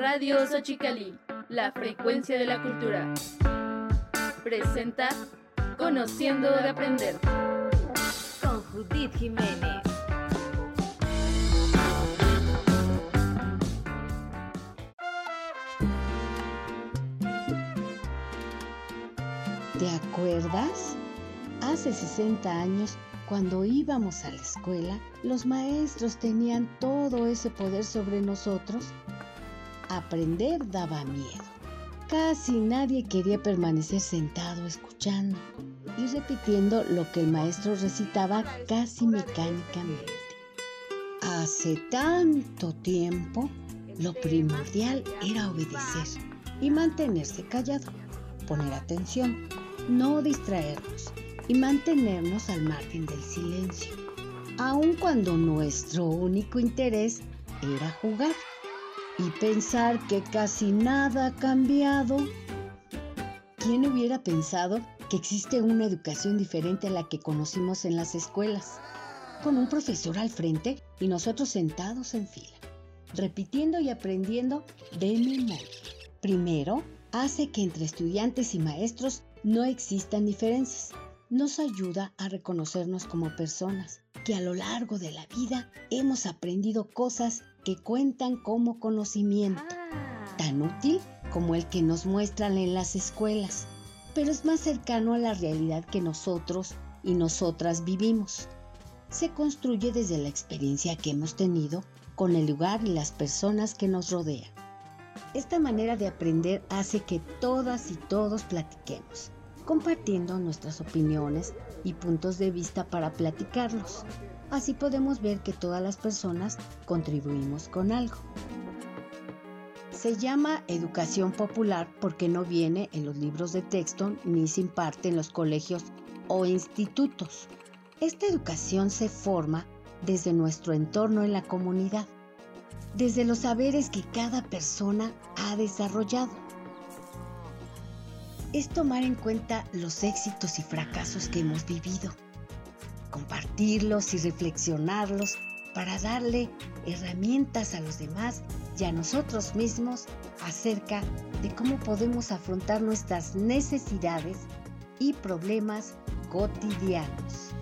Radio Xochicalí, la frecuencia de la cultura. Presenta Conociendo de Aprender. Con Judith Jiménez. ¿Te acuerdas? Hace 60 años, cuando íbamos a la escuela, los maestros tenían todo ese poder sobre nosotros. Aprender daba miedo. Casi nadie quería permanecer sentado escuchando y repitiendo lo que el maestro recitaba casi mecánicamente. Hace tanto tiempo, lo primordial era obedecer y mantenerse callado, poner atención no distraernos y mantenernos al margen del silencio, aun cuando nuestro único interés era jugar y pensar que casi nada ha cambiado. ¿Quién hubiera pensado que existe una educación diferente a la que conocimos en las escuelas? Con un profesor al frente y nosotros sentados en fila, repitiendo y aprendiendo de memoria. Primero, hace que entre estudiantes y maestros no existan diferencias. Nos ayuda a reconocernos como personas que a lo largo de la vida hemos aprendido cosas que cuentan como conocimiento, Ah. tan útil como el que nos muestran en las escuelas, pero es más cercano a la realidad que nosotros y nosotras vivimos. Se construye desde la experiencia que hemos tenido con el lugar y las personas que nos rodean. Esta manera de aprender hace que todas y todos platiquemos, compartiendo nuestras opiniones y puntos de vista para platicarlos. Así podemos ver que todas las personas contribuimos con algo. Se llama educación popular porque no viene en los libros de texto ni se imparte en los colegios o institutos. Esta educación se forma desde nuestro entorno en la comunidad desde los saberes que cada persona ha desarrollado. Es tomar en cuenta los éxitos y fracasos que hemos vivido, compartirlos y reflexionarlos para darle herramientas a los demás y a nosotros mismos acerca de cómo podemos afrontar nuestras necesidades y problemas cotidianos.